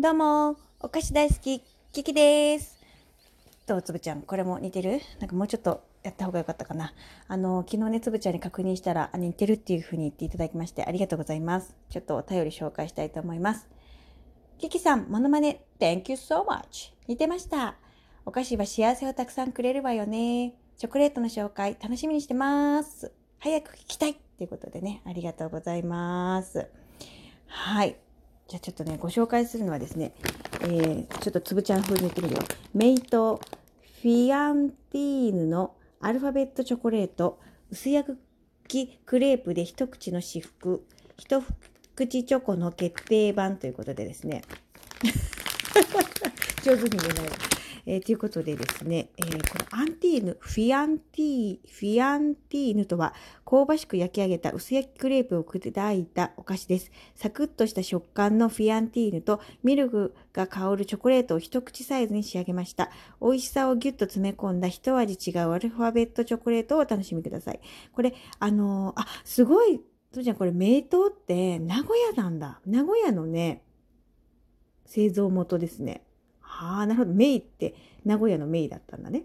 どうも、お菓子大好き、キキです。どう、つぶちゃん、これも似てる？なんかもうちょっとやった方がよかったかな。あの、昨日ね、つぶちゃんに確認したら、あ似てるっていう風に言っていただきまして、ありがとうございます。ちょっとお便り紹介したいと思います。キキさん、モノマネ、Thank you so much. 似てました。お菓子は幸せをたくさんくれるわよね。チョコレートの紹介、楽しみにしてます。早く聞きたいということでね、ありがとうございます。はい。じゃあちょっとね、ご紹介するのはですね、えー、ちょっとつぶちゃん風に言ってみるよ。メイトフィアンティーヌのアルファベットチョコレート、薄焼きクレープで一口の至福、一口チョコの決定版ということでですね。上手に言えない。えーということでですね、えーこのアンティーヌ、フィアンティー、フィアンティーヌとは、香ばしく焼き上げた薄焼きクレープを砕いたお菓子です。サクッとした食感のフィアンティーヌとミルクが香るチョコレートを一口サイズに仕上げました。美味しさをギュッと詰め込んだ一味違うアルファベットチョコレートをお楽しみください。これ、あのーあ、すごい、とちゃんこれ、名刀って名古屋なんだ。名古屋のね、製造元ですね。はあ、なるほど。メイって名古屋のメイだったんだね。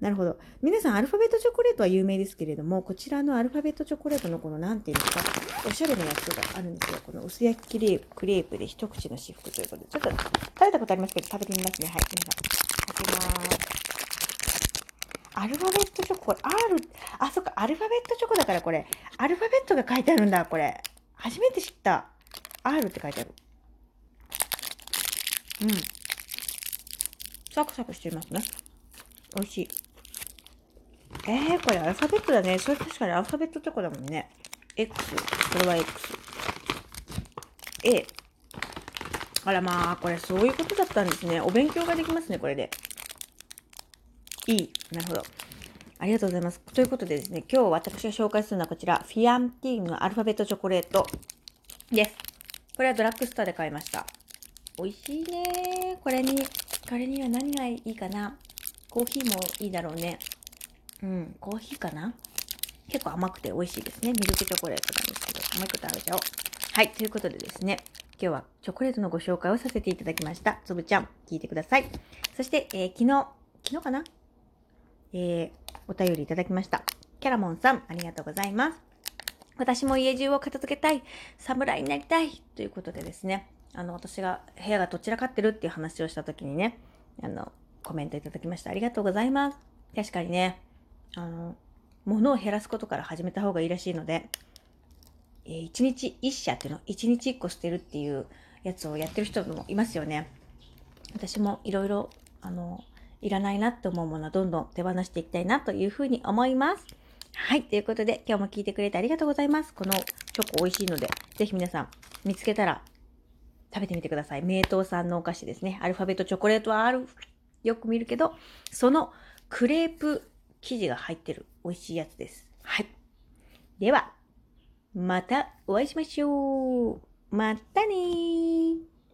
なるほど。皆さん、アルファベットチョコレートは有名ですけれども、こちらのアルファベットチョコレートのこの、なんていうんですか、おしゃれなやつがあるんですよ。この薄焼きクレープクレープで一口の至福ということで、ちょっと食べたことありますけど、食べてみますね。はい。皆さん、開けます。アルファベットチョコ、これ R、あ、そっか、アルファベットチョコだからこれ、アルファベットが書いてあるんだ、これ。初めて知った。R って書いてある。うん。サクサクしていますね。美味しい。えー、これアルファベットだね。それ確かにアルファベットチョコだもんね。X。これは X。A。あらまあ、これそういうことだったんですね。お勉強ができますね、これで。いい。なるほど。ありがとうございます。ということでですね、今日私が紹介するのはこちら、フィアンティーヌアルファベットチョコレートです。これはドラッグストアで買いました。美味しいねこれに、これには何がいいかな？コーヒーもいいだろうね。うん、コーヒーかな？結構甘くて美味しいですね。ミルクチョコレートなんですけど、もう一個食べちゃおう。はい、ということでですね、今日はチョコレートのご紹介をさせていただきました。つぶちゃん、聞いてください。そして、えー昨日、昨日かな？えーお便りいただきました。キャラモンさん、ありがとうございます。私も家中を片付けたい、侍になりたいということでですね、あの、私が部屋がどちらかってるっていう話をした時にね、あの、コメントいただきました。ありがとうございます。確かにね、あの、物を減らすことから始めた方がいいらしいので、えー一日一社っていうの、一日一個捨てるっていうやつをやってる人もいますよね。私もいろいろ、あの、いらないなって思うものはどんどん手放していきたいなというふうに思います。はい。ということで、今日も聞いてくれてありがとうございます。このチョコ美味しいので、ぜひ皆さん見つけたら食べてみてください。名刀さんのお菓子ですね。アルファベットチョコレートはある。よく見るけど、そのクレープ生地が入ってる美味しいやつです。はい。では、またお会いしましょう。またねー。